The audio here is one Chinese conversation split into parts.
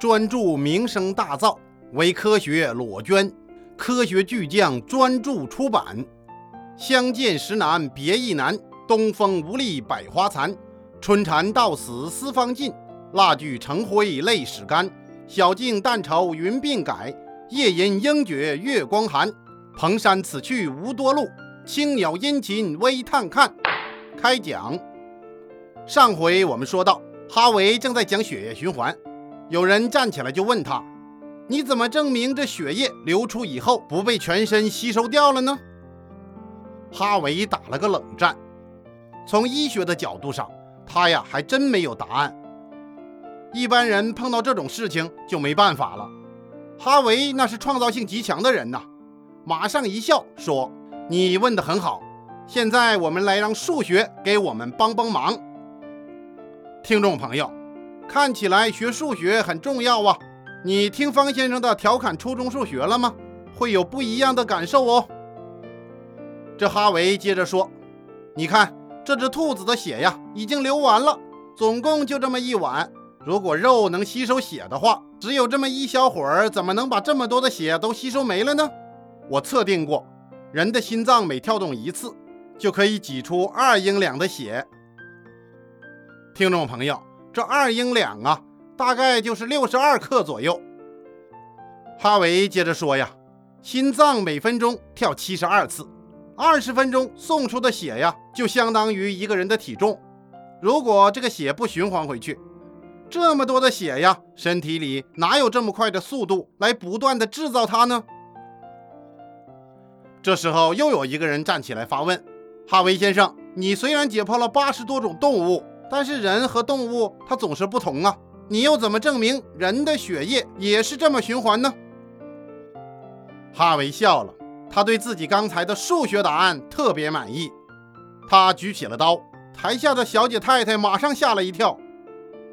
专注名声大噪，为科学裸捐。科学巨匠专注出版。相见时难别亦难，东风无力百花残。春蚕到死丝方尽，蜡炬成灰泪始干。晓镜但愁云鬓改，夜吟应觉月光寒。蓬山此去无多路，青鸟殷勤微探看。开讲。上回我们说到，哈维正在讲血液循环，有人站起来就问他：“你怎么证明这血液流出以后不被全身吸收掉了呢？”哈维打了个冷战。从医学的角度上，他呀还真没有答案。一般人碰到这种事情就没办法了。哈维那是创造性极强的人呐，马上一笑说：“你问得很好，现在我们来让数学给我们帮帮忙。”听众朋友，看起来学数学很重要啊！你听方先生的调侃初中数学了吗？会有不一样的感受哦。这哈维接着说：“你看，这只兔子的血呀，已经流完了，总共就这么一碗。如果肉能吸收血的话，只有这么一小会儿，怎么能把这么多的血都吸收没了呢？我测定过，人的心脏每跳动一次，就可以挤出二英两的血。听众朋友，这二英两啊，大概就是六十二克左右。”哈维接着说呀：“心脏每分钟跳七十二次。”二十分钟送出的血呀，就相当于一个人的体重。如果这个血不循环回去，这么多的血呀，身体里哪有这么快的速度来不断的制造它呢？这时候又有一个人站起来发问：“哈维先生，你虽然解剖了八十多种动物，但是人和动物它总是不同啊，你又怎么证明人的血液也是这么循环呢？”哈维笑了。他对自己刚才的数学答案特别满意，他举起了刀，台下的小姐太太马上吓了一跳。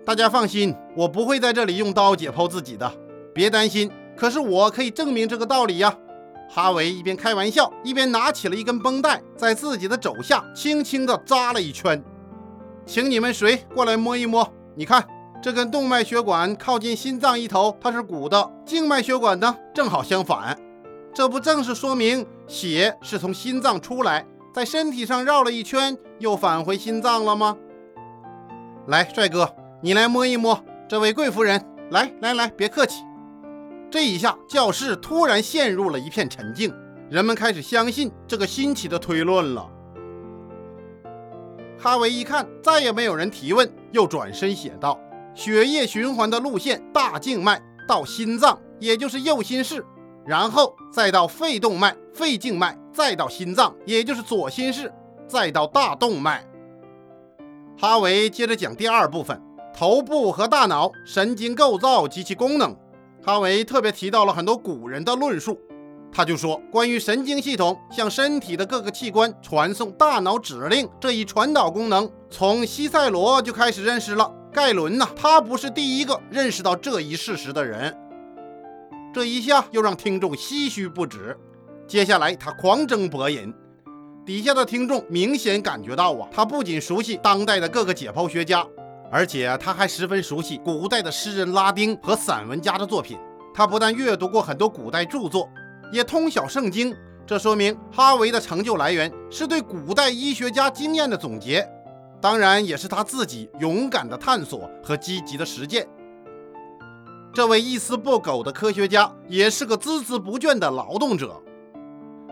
大家放心，我不会在这里用刀解剖自己的，别担心。可是我可以证明这个道理呀！哈维一边开玩笑，一边拿起了一根绷带，在自己的肘下轻轻地扎了一圈。请你们谁过来摸一摸？你看，这根动脉血管靠近心脏一头，它是鼓的；静脉血管呢，正好相反。这不正是说明血是从心脏出来，在身体上绕了一圈，又返回心脏了吗？来，帅哥，你来摸一摸这位贵夫人。来来来，别客气。这一下，教室突然陷入了一片沉静，人们开始相信这个新奇的推论了。哈维一看，再也没有人提问，又转身写道：“血液循环的路线，大静脉到心脏，也就是右心室。”然后再到肺动脉、肺静脉，再到心脏，也就是左心室，再到大动脉。哈维接着讲第二部分：头部和大脑、神经构造及其功能。哈维特别提到了很多古人的论述，他就说，关于神经系统向身体的各个器官传送大脑指令这一传导功能，从西塞罗就开始认识了。盖伦呢，他不是第一个认识到这一事实的人。这一下又让听众唏嘘不止。接下来他狂争博引，底下的听众明显感觉到啊，他不仅熟悉当代的各个解剖学家，而且他还十分熟悉古代的诗人拉丁和散文家的作品。他不但阅读过很多古代著作，也通晓圣经。这说明哈维的成就来源是对古代医学家经验的总结，当然也是他自己勇敢的探索和积极的实践。这位一丝不苟的科学家也是个孜孜不倦的劳动者。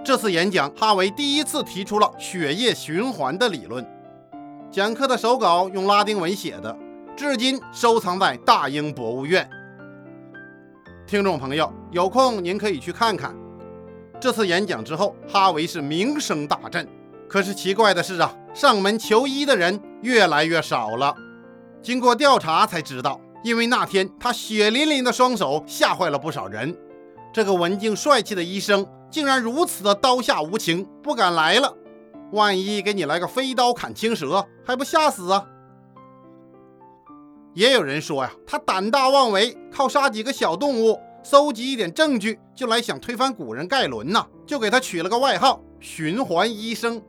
这次演讲，哈维第一次提出了血液循环的理论。讲课的手稿用拉丁文写的，至今收藏在大英博物院。听众朋友，有空您可以去看看。这次演讲之后，哈维是名声大振。可是奇怪的是啊，上门求医的人越来越少了。经过调查才知道。因为那天他血淋淋的双手吓坏了不少人，这个文静帅气的医生竟然如此的刀下无情，不敢来了。万一给你来个飞刀砍青蛇，还不吓死啊？也有人说呀，他胆大妄为，靠杀几个小动物，搜集一点证据，就来想推翻古人盖伦呐，就给他取了个外号“循环医生”。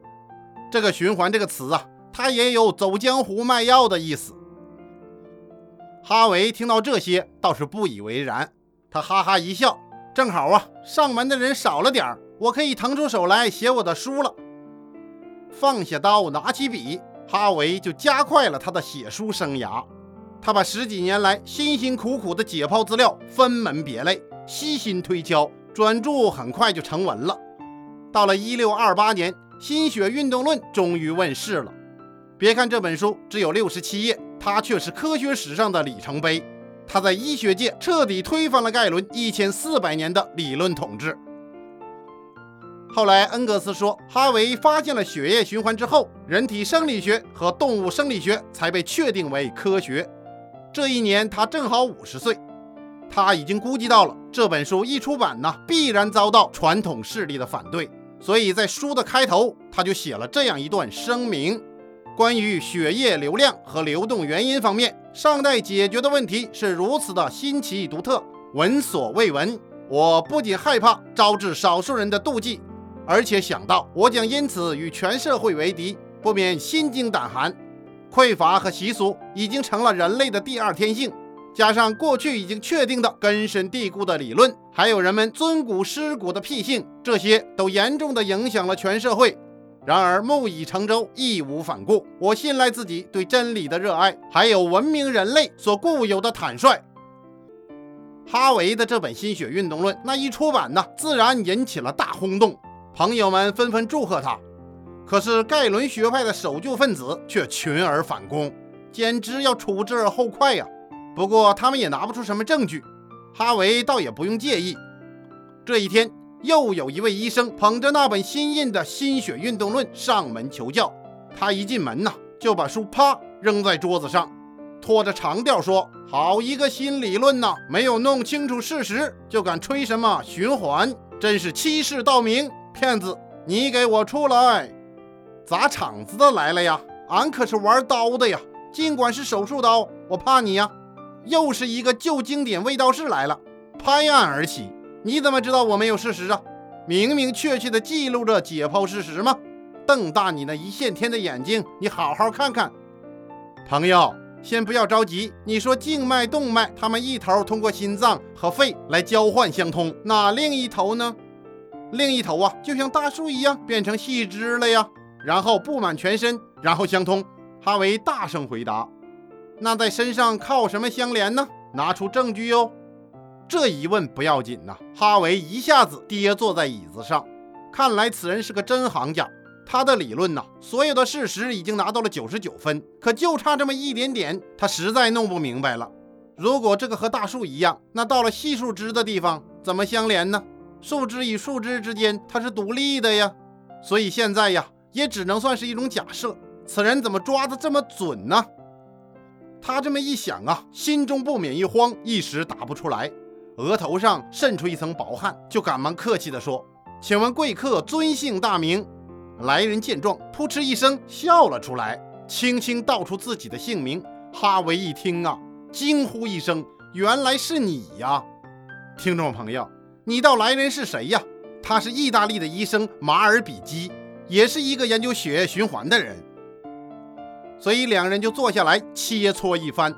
这个“循环”这个词啊，它也有走江湖卖药的意思。哈维听到这些倒是不以为然，他哈哈一笑：“正好啊，上门的人少了点儿，我可以腾出手来写我的书了。”放下刀，拿起笔，哈维就加快了他的写书生涯。他把十几年来辛辛苦苦的解剖资料分门别类，悉心推敲，专著很快就成文了。到了一六二八年，《心血运动论》终于问世了。别看这本书只有六十七页，它却是科学史上的里程碑。它在医学界彻底推翻了盖伦一千四百年的理论统治。后来，恩格斯说，哈维发现了血液循环之后，人体生理学和动物生理学才被确定为科学。这一年，他正好五十岁。他已经估计到了这本书一出版呢，必然遭到传统势力的反对，所以在书的开头，他就写了这样一段声明：关于血液流量和流动原因方面，尚待解决的问题是如此的新奇独特，闻所未闻。我不仅害怕招致少数人的妒忌，而且想到我将因此与全社会为敌，不免心惊胆寒。匮乏和习俗已经成了人类的第二天性，加上过去已经确定的根深蒂固的理论，还有人们尊古失古的癖性，这些都严重的影响了全社会。然而木已成舟，义无反顾。我信赖自己对真理的热爱，还有文明人类所固有的坦率。哈维的这本《心血运动论》那一出版呢，自然引起了大轰动，朋友们纷纷祝贺他。可是盖伦学派的守旧分子却群而反攻，简直要处之而后快呀！不过他们也拿不出什么证据，哈维倒也不用介意。这一天，又有一位医生捧着那本新印的《心血运动论》上门求教。他一进门呐，就把书啪扔在桌子上，拖着长调说：“好一个新理论呐！没有弄清楚事实就敢吹什么循环，真是欺世盗名！骗子，你给我出来！”砸场子的来了呀！俺可是玩刀的呀，尽管是手术刀，我怕你呀！又是一个旧经典卫道士来了，拍案而起。你怎么知道我没有事实啊？明明确确的记录着解剖事实吗？瞪大你那一线天的眼睛，你好好看看。朋友，先不要着急。你说静脉、动脉，它们一头通过心脏和肺来交换相通，那另一头呢？另一头啊，就像大树一样变成细枝了呀。然后布满全身，然后相通。哈维大声回答：“那在身上靠什么相连呢？拿出证据哟！”这一问不要紧呐，哈维一下子跌坐在椅子上。看来此人是个真行家。他的理论呐，所有的事实已经拿到了九十九分，可就差这么一点点，他实在弄不明白了。如果这个和大树一样，那到了细树枝的地方怎么相连呢？树枝与树枝之间它是独立的呀。所以现在呀。也只能算是一种假设。此人怎么抓的这么准呢？他这么一想啊，心中不免一慌，一时答不出来，额头上渗出一层薄汗，就赶忙客气地说：“请问贵客尊姓大名？”来人见状，扑哧一声笑了出来，轻轻道出自己的姓名。哈维一听啊，惊呼一声：“原来是你呀！”听众朋友，你道来人是谁呀？他是意大利的医生马尔比基。也是一个研究血液循环的人，所以两人就坐下来切磋一番。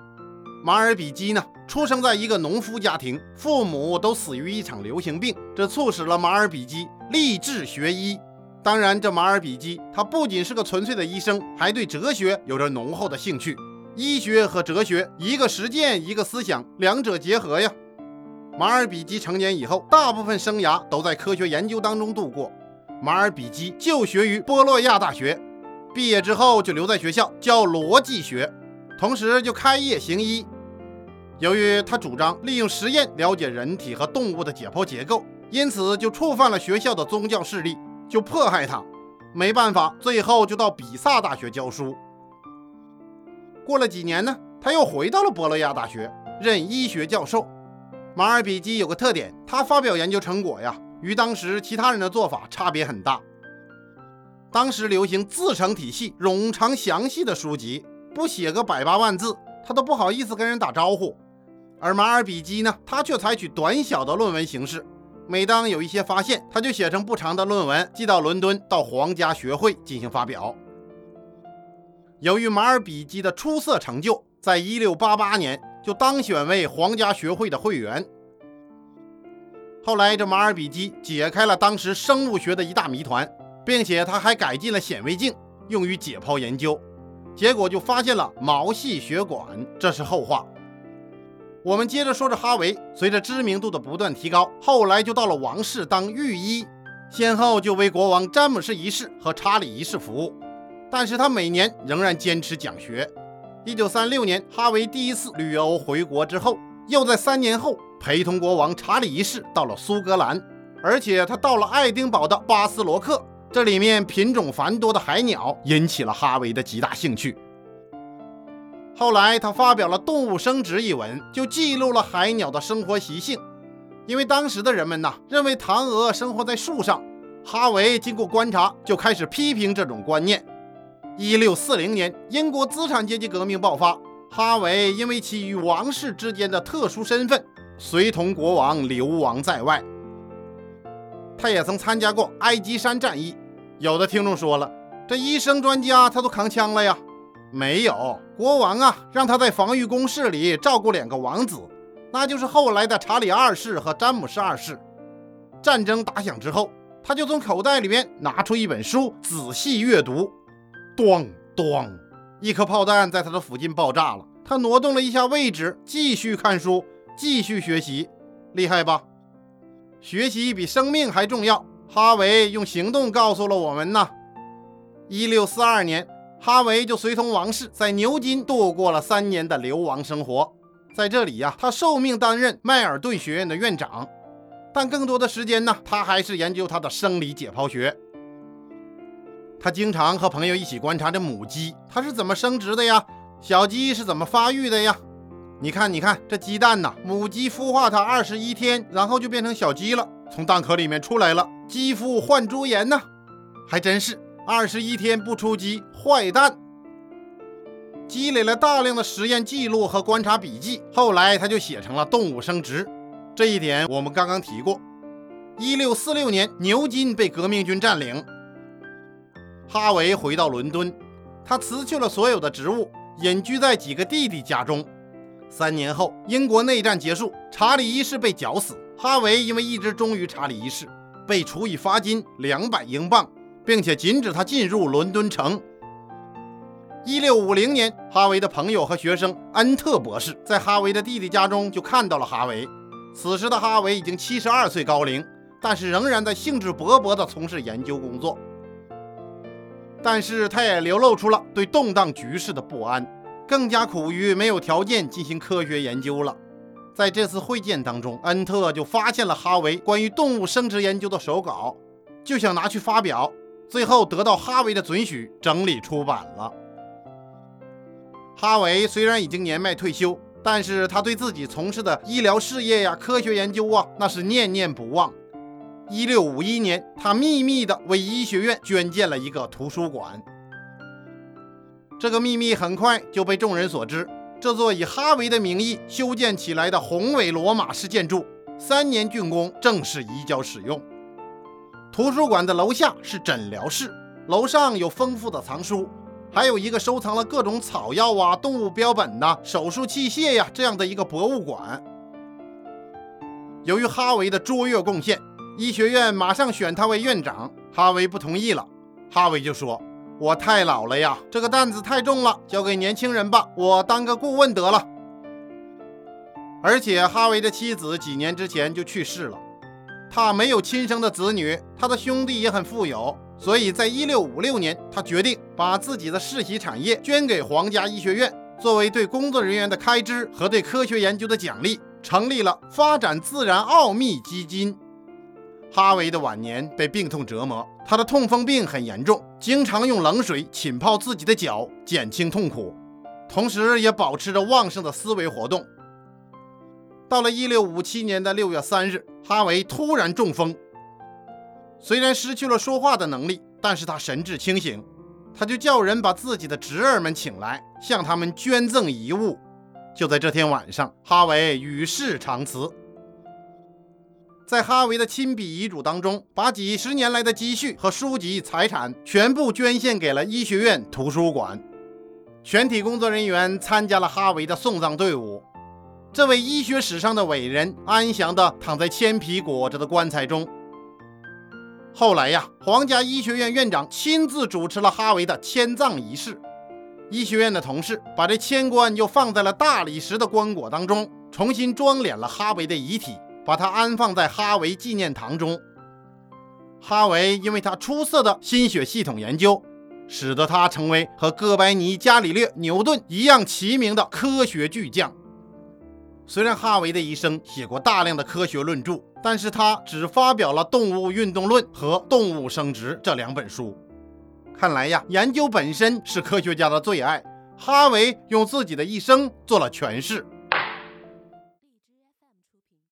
马尔比基呢，出生在一个农夫家庭，父母都死于一场流行病，这促使了马尔比基立志学医。当然，这马尔比基他不仅是个纯粹的医生，还对哲学有着浓厚的兴趣。医学和哲学，一个实践，一个思想，两者结合呀。马尔比基成年以后，大部分生涯都在科学研究当中度过。马尔比基就学于波洛亚大学，毕业之后就留在学校教逻辑学，同时就开业行医。由于他主张利用实验了解人体和动物的解剖结构，因此就触犯了学校的宗教势力，就迫害他。没办法，最后就到比萨大学教书。过了几年呢，他又回到了波洛亚大学任医学教授。马尔比基有个特点，他发表研究成果呀。与当时其他人的做法差别很大。当时流行自成体系、冗长详细的书籍，不写个百八万字，他都不好意思跟人打招呼。而马尔比基呢，他却采取短小的论文形式。每当有一些发现，他就写成不长的论文，寄到伦敦，到皇家学会进行发表。由于马尔比基的出色成就，在一六八八年。就当选为皇家学会的会员。后来，这马尔比基解开了当时生物学的一大谜团，并且他还改进了显微镜，用于解剖研究。结果就发现了毛细血管，这是后话。我们接着说着哈维，随着知名度的不断提高，后来就到了王室当御医，先后就为国王詹姆士一世和查理一世服务。但是他每年仍然坚持讲学。一九三六年，哈维第一次旅游回国之后，又在三年后陪同国王查理一世到了苏格兰，而且他到了爱丁堡的巴斯罗克。这里面品种繁多的海鸟引起了哈维的极大兴趣。后来，他发表了《动物生殖》一文，就记录了海鸟的生活习性。因为当时的人们呐，认为唐鹅生活在树上。哈维经过观察，就开始批评这种观念。一六四零年，英国资产阶级革命爆发，哈维因为其与王室之间的特殊身份，随同国王流亡在外。他也曾参加过埃及山战役。有的听众说了，这医生专家他都扛枪了呀？没有，国王啊，让他在防御工事里照顾两个王子，那就是后来的查理二世和詹姆士二世。战争打响之后，他就从口袋里面拿出一本书，仔细阅读。咣咣，一颗炮弹在他的附近爆炸了。他挪动了一下位置，继续看书，继续学习，厉害吧？学习比生命还重要。哈维用行动告诉了我们呢。一六四二年，哈维就随同王室在牛津度过了三年的流亡生活。在这里呀，他受命担任迈尔顿学院的院长，但更多的时间呢，他还是研究他的生理解剖学。他经常和朋友一起观察着母鸡，它是怎么生殖的呀？小鸡是怎么发育的呀？你看，你看这鸡蛋呐，母鸡孵化它二十一天，然后就变成小鸡了。从蛋壳里面出来了，鸡孵换猪颜呢，还真是二十一天不出鸡坏蛋。积累了大量的实验记录和观察笔记，后来他就写成了《动物生殖》。这一点我们刚刚提过。一六四六年，牛津被革命军占领，哈维回到伦敦，他辞去了所有的职务，隐居在几个弟弟家中。三年后，英国内战结束，查理一世被绞死。哈维因为一直忠于查理一世，被处以罚金两百英镑，并且禁止他进入伦敦城。一六五零年，哈维的朋友和学生恩特博士在哈维的弟弟家中就看到了哈维。此时的哈维已经七十二岁高龄，但是仍然在兴致勃勃地从事研究工作。但是他也流露出了对动荡局势的不安，更加苦于没有条件进行科学研究了。在这次会见当中，恩特就发现了哈维关于动物生殖研究的手稿，就想拿去发表，最后得到哈维的准许，整理出版了。哈维虽然已经年迈退休，但是他对自己从事的医疗事业呀、科学研究啊，那是念念不忘。一六五一年，他秘密地为医学院捐建了一个图书馆，这个秘密很快就被众人所知。这座以哈维的名义修建起来的宏伟罗马式建筑，三年竣工，正式移交使用。图书馆的楼下是诊疗室，楼上有丰富的藏书，还有一个收藏了各种草药啊、动物标本呐、手术器械呀这样的一个博物馆。由于哈维的卓越贡献，医学院马上选他为院长。哈维不同意了，哈维就说。我太老了呀，这个担子太重了，交给年轻人吧，我当个顾问得了。而且哈维的妻子几年之前就去世了，他没有亲生的子女，他的兄弟也很富有，所以在一六五六年，他决定把自己的世袭产业捐给皇家医学院，作为对工作人员的开支和对科学研究的奖励，成立了发展自然奥秘基金。哈维的晚年被病痛折磨，他的痛风病很严重，经常用冷水浸泡自己的脚减轻痛苦，同时也保持着旺盛的思维活动。到了1657年的6月3日，哈维突然中风，虽然失去了说话的能力，但是他神志清醒，他就叫人把自己的侄儿们请来，向他们捐赠遗物。就在这天晚上，哈维与世长辞。在哈维的亲笔遗嘱当中，把几十年来的积蓄和书籍财产全部捐献给了医学院图书馆。全体工作人员参加了哈维的送葬队伍。这位医学史上的伟人安详地躺在铅皮裹着的棺材中。后来呀，皇家医学院院长亲自主持了哈维的迁葬仪式。医学院的同事把这铅棺又放在了大理石的棺椁当中，重新装殓了哈维的遗体，把他安放在哈维纪念堂中。哈维因为他出色的心血系统研究，使得他成为和哥白尼、伽利略、牛顿一样齐名的科学巨匠。虽然哈维的一生写过大量的科学论著，但是他只发表了《动物运动论》和《动物生殖》这两本书。看来呀，研究本身是科学家的最爱。哈维用自己的一生做了诠释。